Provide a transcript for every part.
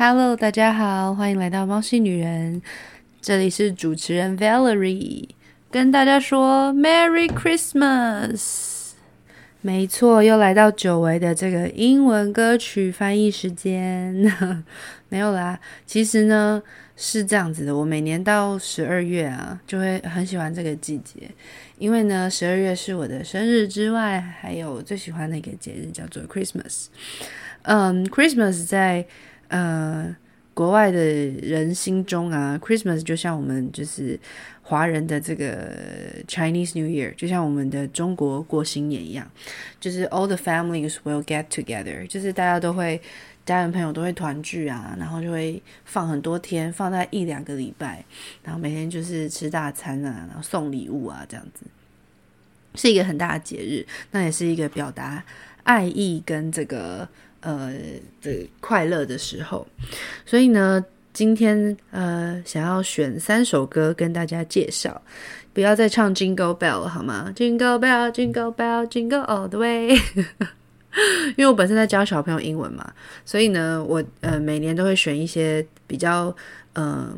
Hello，大家好，欢迎来到猫系女人，这里是主持人 Valerie，跟大家说 Merry Christmas。没错，又来到久违的这个英文歌曲翻译时间，没有啦。其实呢是这样子的，我每年到十二月啊，就会很喜欢这个季节，因为呢十二月是我的生日之外，还有最喜欢的一个节日叫做 Christmas。嗯，Christmas 在呃，国外的人心中啊，Christmas 就像我们就是华人的这个 Chinese New Year，就像我们的中国过新年一样，就是 all the families will get together，就是大家都会家人朋友都会团聚啊，然后就会放很多天，放在一两个礼拜，然后每天就是吃大餐啊，然后送礼物啊，这样子是一个很大的节日，那也是一个表达爱意跟这个。呃的快乐的时候，所以呢，今天呃想要选三首歌跟大家介绍，不要再唱 Jingle Bell 了好吗？Jingle Bell, Jingle Bell, Jingle All the Way。因为我本身在教小朋友英文嘛，所以呢，我呃每年都会选一些比较呃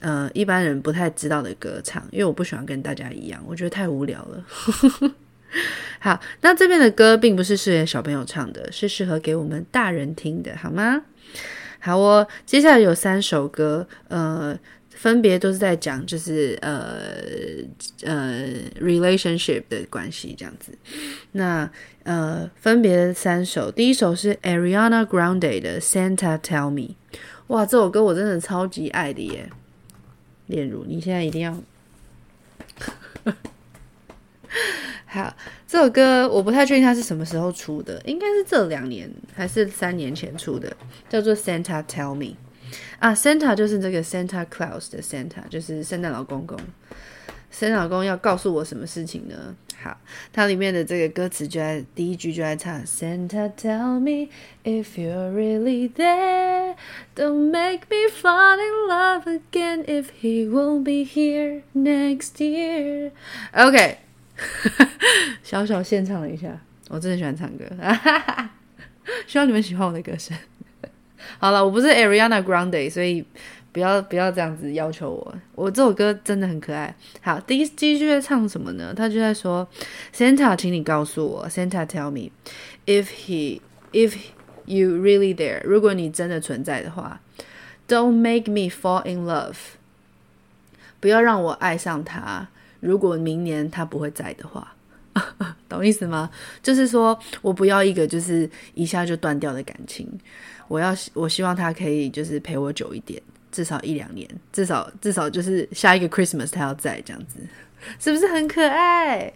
呃一般人不太知道的歌唱，因为我不喜欢跟大家一样，我觉得太无聊了。好，那这边的歌并不是适合小朋友唱的，是适合给我们大人听的，好吗？好哦，接下来有三首歌，呃，分别都是在讲就是呃呃 relationship 的关系这样子。那呃，分别三首，第一首是 Ariana Grande 的 Santa Tell Me，哇，这首歌我真的超级爱的耶！炼乳，你现在一定要。好，这首歌我不太确定它是什么时候出的，应该是这两年还是三年前出的，叫做 Santa Tell Me 啊，Santa 就是这个 Santa Claus 的 Santa，就是圣诞老公公。圣诞老公要告诉我什么事情呢？好，它里面的这个歌词就在第一句就在唱 Santa Tell Me if you're really there, don't make me fall in love again if he won't be here next year. OK。小小献唱了一下，我真的喜欢唱歌，希望你们喜欢我的歌声。好了，我不是 Ariana Grande，所以不要不要这样子要求我。我这首歌真的很可爱。好，第一第一句在唱什么呢？他就在说：“Santa，请你告诉我，Santa tell me if he if you really there，如果你真的存在的话，Don't make me fall in love，不要让我爱上他。”如果明年他不会在的话，懂意思吗？就是说我不要一个就是一下就断掉的感情，我要我希望他可以就是陪我久一点，至少一两年，至少至少就是下一个 Christmas 他要在这样子，是不是很可爱？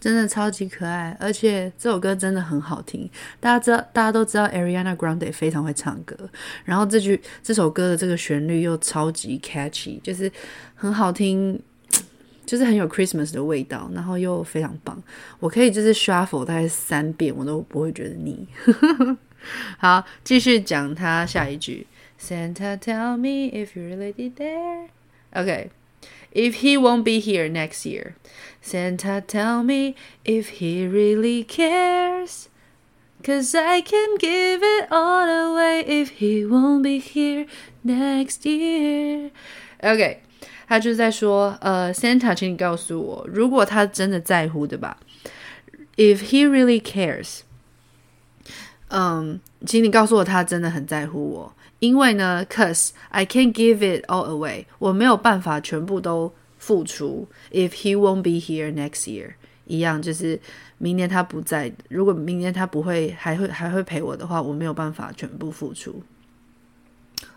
真的超级可爱，而且这首歌真的很好听。大家知道，大家都知道 Ariana Grande 非常会唱歌，然后这句这首歌的这个旋律又超级 catchy，就是很好听。就是很有 Christmas 的味道，然后又非常棒。我可以就是 shuffle 大概三遍，我都不会觉得腻。好，继续讲他下一句：Santa tell me if you really be there. Okay, if he won't be here next year. Santa tell me if he really cares. Cause I can give it all away if he won't be here next year. Okay. 他就在说，呃，Santa，请你告诉我，如果他真的在乎的吧，If he really cares，嗯，请你告诉我他真的很在乎我，因为呢，Cause I can't give it all away，我没有办法全部都付出。If he won't be here next year，一样就是明年他不在，如果明年他不会还会还会陪我的话，我没有办法全部付出，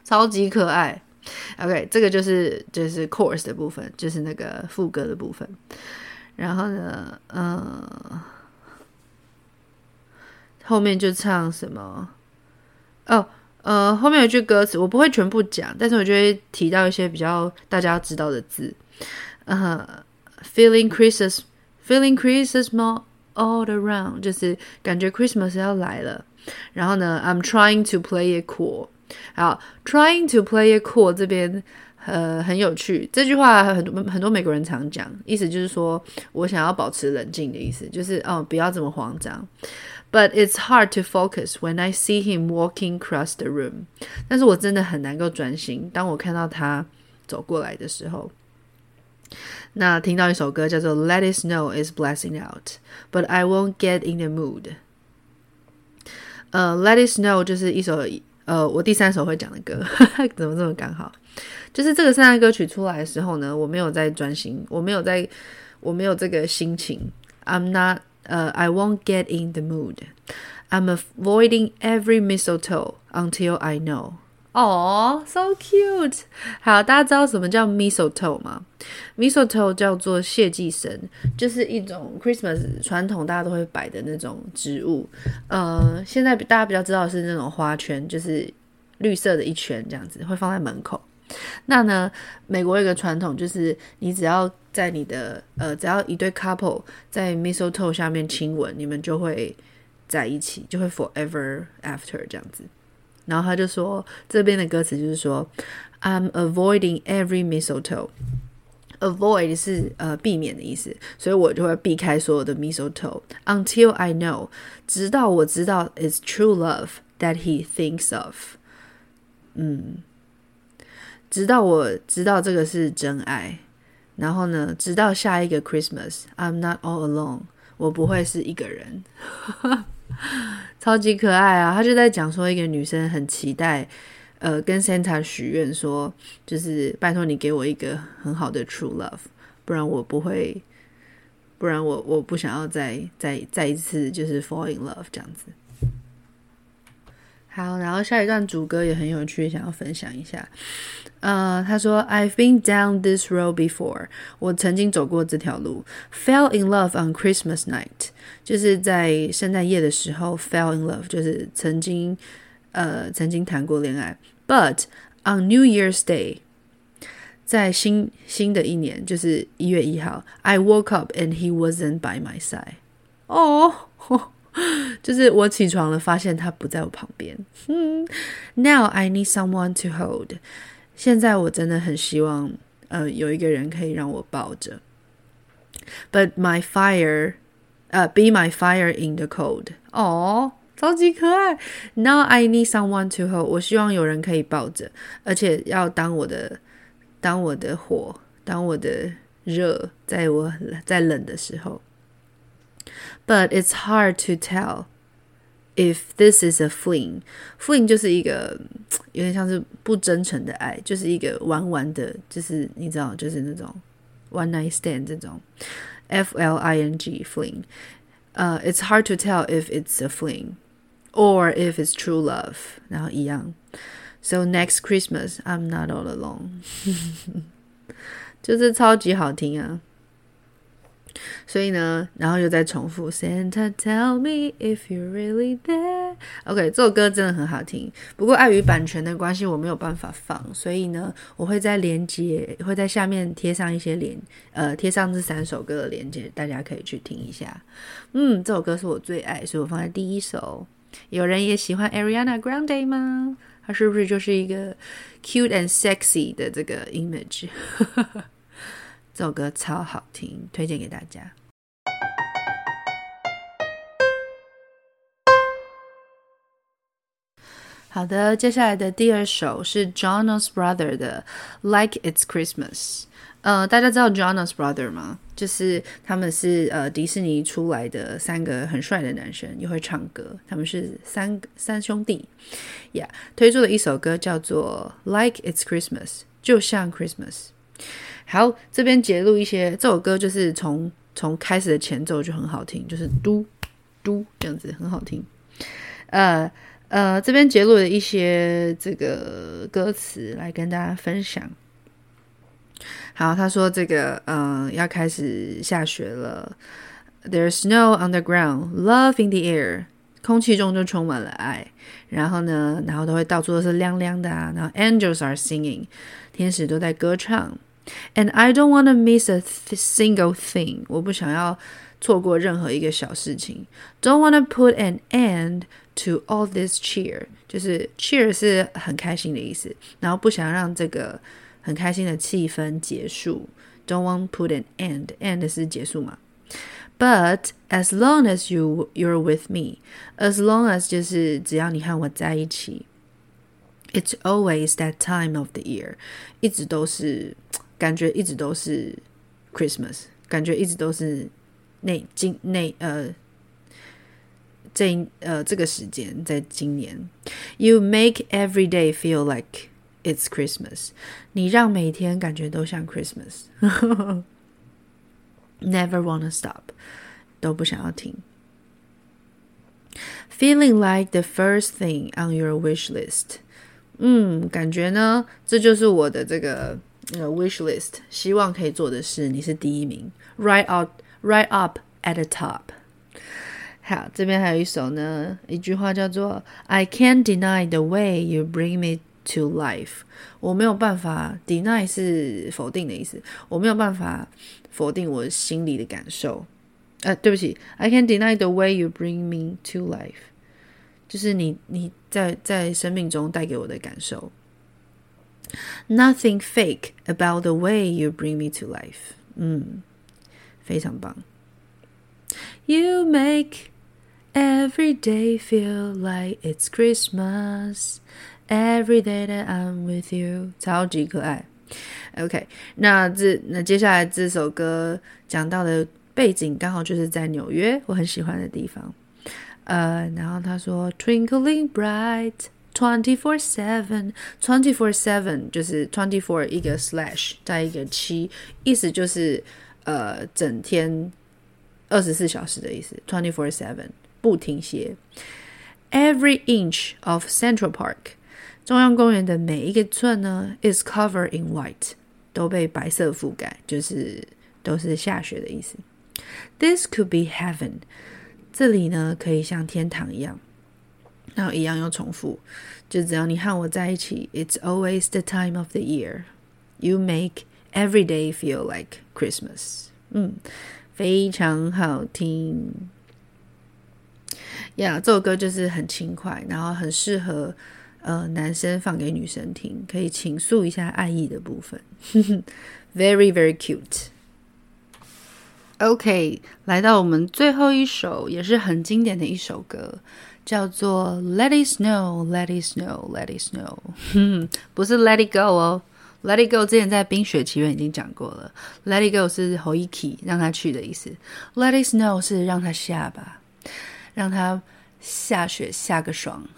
超级可爱。OK，这个就是就是 chorus 的部分，就是那个副歌的部分。然后呢，嗯、后面就唱什么？哦，呃，后面有句歌词，我不会全部讲，但是我就会提到一些比较大家知道的字。呃，Feeling Christmas，Feeling Christmas more all around，就是感觉 Christmas 要来了。然后呢，I'm trying to play it cool。好，trying to play it cool 这边 呃，很有趣。这句话很多很多美国人常讲，意思就是说我想要保持冷静的意思，就是哦，不要这么慌张。But it's hard to focus when I see him walking across the room。但是我真的很难够专心，当我看到他走过来的时候。那听到一首歌叫做《Let It Snow It's Blasting Out》，But I won't get in the mood。呃，《Let It Snow》就是一首 呃我第三首会讲的歌，怎么这么刚好？就是这个圣诞歌曲出来的时候呢，我没有在专心，我没有在，我没有这个心情。I'm not，呃、，I won't get in the mood. I'm avoiding every mistletoe until I know. 哦，so cute。好，大家知道什么叫 mistletoe 吗？mistletoe 叫做谢祭神，就是一种 Christmas 传统大家都会摆的那种植物。呃，现在大家比较知道是那种花圈，就是绿色的一圈这样子，会放在门口。那呢，美国有个传统，就是你只要在你的呃，只要一对 couple 在 mistletoe 下面亲吻，你们就会在一起，就会 forever after 这样子。然后他就说，这边的歌词就是说，I'm avoiding every mistletoe。Avoid 是呃避免的意思，所以我就会避开所有的 mistletoe until I know，直到我知道 it's true love that he thinks of。嗯，直到我知道这个是真爱，然后呢，直到下一个 Christmas，I'm not all alone，我不会是一个人。 超级可爱啊！他就在讲说，一个女生很期待，呃，跟 Santa 许愿说，就是拜托你给我一个很好的 true love，不然我不会，不然我我不想要再再再一次就是 fall in love 这样子。好，然后下一段主歌也很有趣，想要分享一下。呃，他说：“I've been down this road before。我曾经走过这条路。Fell in love on Christmas night，就是在圣诞夜的时候，fell in love，就是曾经呃曾经谈过恋爱。But on New Year's Day，在新新的一年，就是一月一号，I woke up and he wasn't by my side。哦。” 就是我起床了，发现他不在我旁边。嗯，Now I need someone to hold。现在我真的很希望，呃，有一个人可以让我抱着。But my fire，呃，be my fire in the cold。哦，超级可爱。Now I need someone to hold。我希望有人可以抱着，而且要当我的，当我的火，当我的热，在我在冷的时候。But it's hard to tell if this is a fling. Fling 就是一个有点像是不真诚的爱，就是一个玩玩的，就是你知道，就是那种 one night stand 这种 F L I N G fling. Uh, it's hard to tell if it's a fling or if it's true love. 然后一样。So next Christmas, I'm not all alone. 就是超级好听啊。 所以呢，然后又再重复 Santa tell me if you're really there。OK，这首歌真的很好听，不过碍于版权的关系，我没有办法放，所以呢，我会在连接会在下面贴上一些连呃贴上这三首歌的连接，大家可以去听一下。嗯，这首歌是我最爱，所以我放在第一首。有人也喜欢 Ariana Grande 吗？她是不是就是一个 cute and sexy 的这个 image？这首歌超好听，推荐给大家。好的，接下来的第二首是 Jonas Brother 的《Like It's Christmas》。呃，大家知道 Jonas Brother 吗？就是他们是呃迪士尼出来的三个很帅的男生，也会唱歌。他们是三三兄弟，呀、推出的一首歌叫做《Like It's Christmas》，就像 Christmas。好，这边截录一些，这首歌就是从从开始的前奏就很好听，就是嘟嘟这样子很好听。呃呃，这边截录了一些这个歌词来跟大家分享。好，他说这个嗯、呃、要开始下雪了，There's snow on the ground, love in the air，空气中就充满了爱。然后呢，然后都会到处都是亮亮的啊，然后 Angels are singing，天使都在歌唱。And I don't want to miss a single thing. 我不想要错过任何一个小事情。Don't want to put an end to all this cheer. 就是 cheer 是很开心的意思，然后不想让这个 很开心的气氛结束。Don't want put an end. End 是结束嘛？But as long as you you're with me, as long as 就是只要你和我在一起。It's always that time of the year，一直都是 感觉一直都是 Christmas，感觉一直都是那今那呃这呃这个时间在今年。You make every day feel like it's Christmas，你让每天感觉都像 Christmas。 Never wanna stop，都不想要停。Feeling like the first thing on your wish list。嗯，感觉呢，这就是我的这个 那个 wish list，希望可以做的事，你是第一名，right out，right up at the top。好，这边还有一首呢，一句话叫做 "I can't deny the way you bring me to life"，我没有办法 deny 是否定的意思，我没有办法否定我心里的感受。呃，对不起，I can't deny the way you bring me to life。就是你你在在生命中带给我的感受。Nothing fake about the way you bring me to life。嗯，非常棒。You make every day feel like it's Christmas. Every day that I'm with you，超级可爱。OK，那这那接下来这首歌讲到的背景刚好就是在纽约，我很喜欢的地方。呃，然后他说，Twinkling bright, twenty four seven, twenty four seven 就是 twenty four 一个 slash 再一个七，意思就是呃整天二十四小时的意思，twenty four seven 不停歇。Every inch of Central Park 中央公园的每一个寸呢，is covered in white 都被白色覆盖，就是都是下雪的意思。This could be heaven。这里呢，可以像天堂一样， 然后一样又重复，就只要你和我在一起，It's always the time of the year. You make every day feel like Christmas. 嗯，非常好听。呀、yeah，这首歌就是很轻快，然后很适合呃男生放给女生听，可以倾诉一下爱意的部分。 Very very cute. OK，来到我们最后一首，也是很经典的一首歌， 叫做《Let It Snow, Let It Snow, Let It Snow》。不是 Let It Go 哦，Let It Go 之前在《冰雪奇缘》已经讲过了，Let It Go 是 Hoiki 让他去的意思，Let It Snow 是让他下吧，让他下雪下个爽。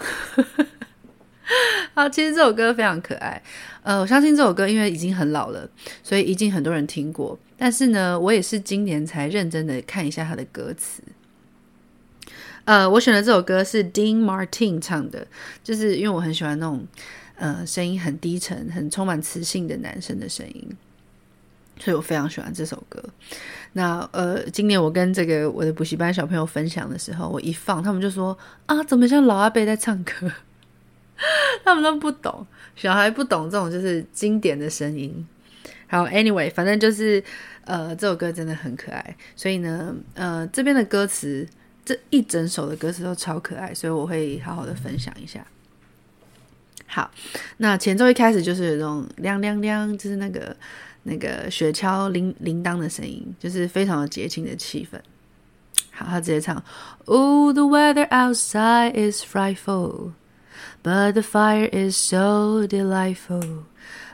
好，其实这首歌非常可爱。呃，我相信这首歌因为已经很老了，所以已经很多人听过。但是呢，我也是今年才认真的看一下他的歌词。呃，我选的这首歌是 Dean Martin 唱的，就是因为我很喜欢那种呃声音很低沉、很充满磁性的男生的声音，所以我非常喜欢这首歌。那呃，今年我跟这个我的补习班小朋友分享的时候，我一放，他们就说啊，怎么像老阿伯在唱歌？他们都不懂，小孩不懂这种就是经典的声音。好，Anyway，反正就是呃，这首歌真的很可爱，所以呢，呃，这边的歌词这一整首的歌词都超可爱，所以我会好好的分享一下。好，那前奏一开始就是有这种亮亮亮，就是那个那个雪橇铃铃铛的声音，就是非常有节庆的气氛。好，他直接唱：Oh, the weather outside is frightful. But the fire is so delightful.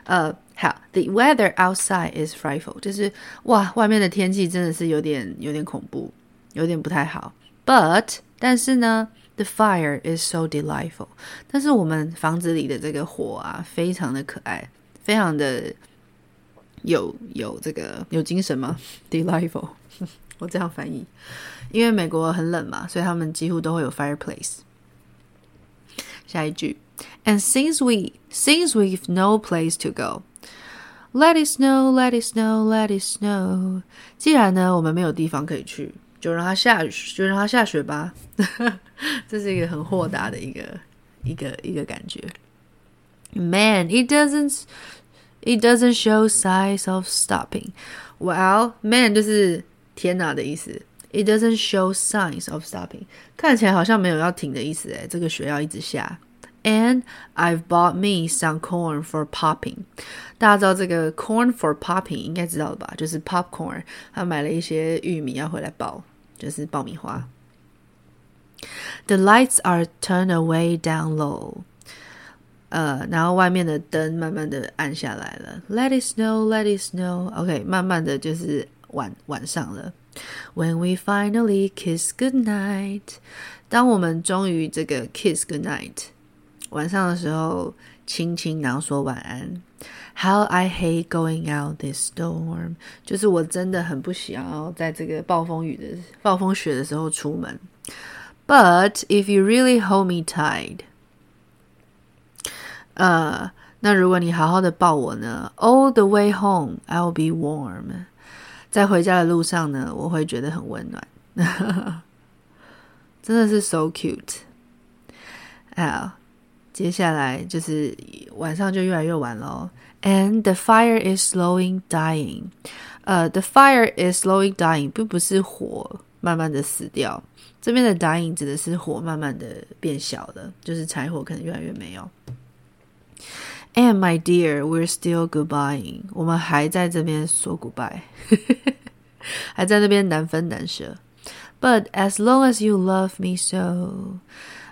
呃，好，The weather outside is frightful，就是哇，外面的天气真的是有点有点恐怖，有点不太好。But 但是呢，the fire is so delightful。但是我们房子里的这个火啊，非常的可爱，非常的有有这个有精神吗？Delightful，我这样翻译，因为美国很冷嘛，所以他们几乎都会有 fireplace。下一句，And since we since we've no place to go, let it snow, let it snow, let it snow。既然呢，我们没有地方可以去， 就让它下雨，就让它下雪吧。这是一个很豁达的一个一个一个感觉。Man, it doesn't it doesn't show signs of stopping. Well, man 就是天哪的意思。It doesn't show signs of stopping，看起来好像没有要停的意思诶，这个雪要一直下。And I've bought me some corn for popping。大家知道这个 corn for popping 应该知道了吧？就是 popcorn。他买了一些玉米要回来爆，就是爆米花。The lights are turned away down low。呃，然后外面的灯慢慢的暗下来了。Let it snow, let it snow。OK，慢慢的就是晚晚上了。When we finally kiss goodnight。当我们终于这个 kiss goodnight。晚上的时候， 轻轻然后说晚安。How I hate going out this storm，就是我真的很不想要在这个暴风雨的暴风雪的时候出门。But if you really hold me tight，呃，那如果你好好的抱我呢？All the way home I'll be warm，在回家的路上呢，我会觉得很温暖。真的是 so cute。好。 接下来就是晚上就越来越晚了，and the fire is slowing dying。呃，the fire is slowing dying，并不是火慢慢的死掉，这边的 dying 指的是火慢慢的变小了，就是柴火可能越来越没有。And my dear, we're still goodbying。我们还在这边说 goodbye，还在那边难分难舍。But as long as you love me so，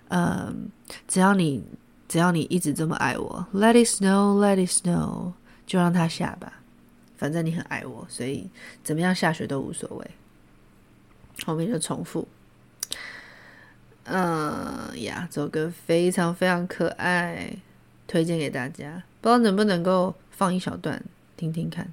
嗯，只要你。 只要你一直这么爱我，Let it snow, Let it snow，就让它下吧。反正你很爱我，所以怎么样下雪都无所谓。后面就重复。嗯呀，这首歌非常非常可爱，推荐给大家。不知道能不能够放一小段听听看。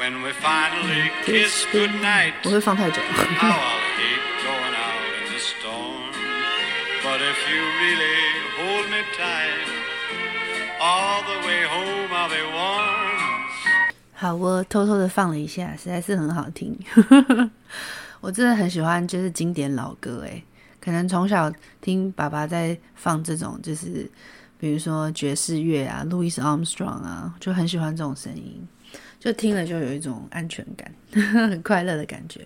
Way home I'll be warm. 好，我偷偷的放了一下，实在是很好听。我真的很喜欢，就是经典老歌。诶，可能从小听爸爸在放这种，就是比如说爵士乐啊，Louis Armstrong 啊，就很喜欢这种声音。就听了就有一种安全感，很快乐的感觉。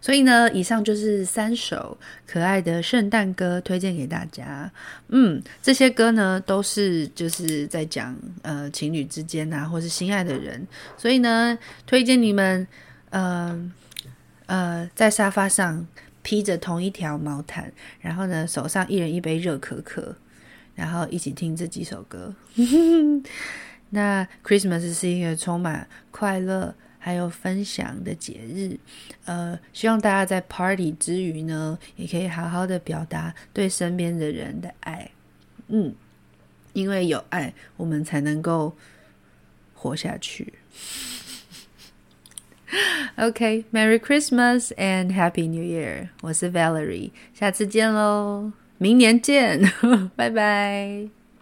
所以呢，以上就是三首可爱的圣诞歌，推荐给大家。嗯，这些歌呢都是就是在讲呃情侣之间啊，或是心爱的人。所以呢，推荐你们呃呃在沙发上披着同一条毛毯，然后呢手上一人一杯热可可，然后一起听这几首歌。那 Christmas 是一个充满快乐还有分享的节日，呃，希望大家在 Party 之余呢，也可以好好的表达对身边的人的爱，嗯，因为有爱，我们才能够活下去。OK，Merry Christmas and Happy New Year！我是 Valerie，下次见喽，明年见，拜拜。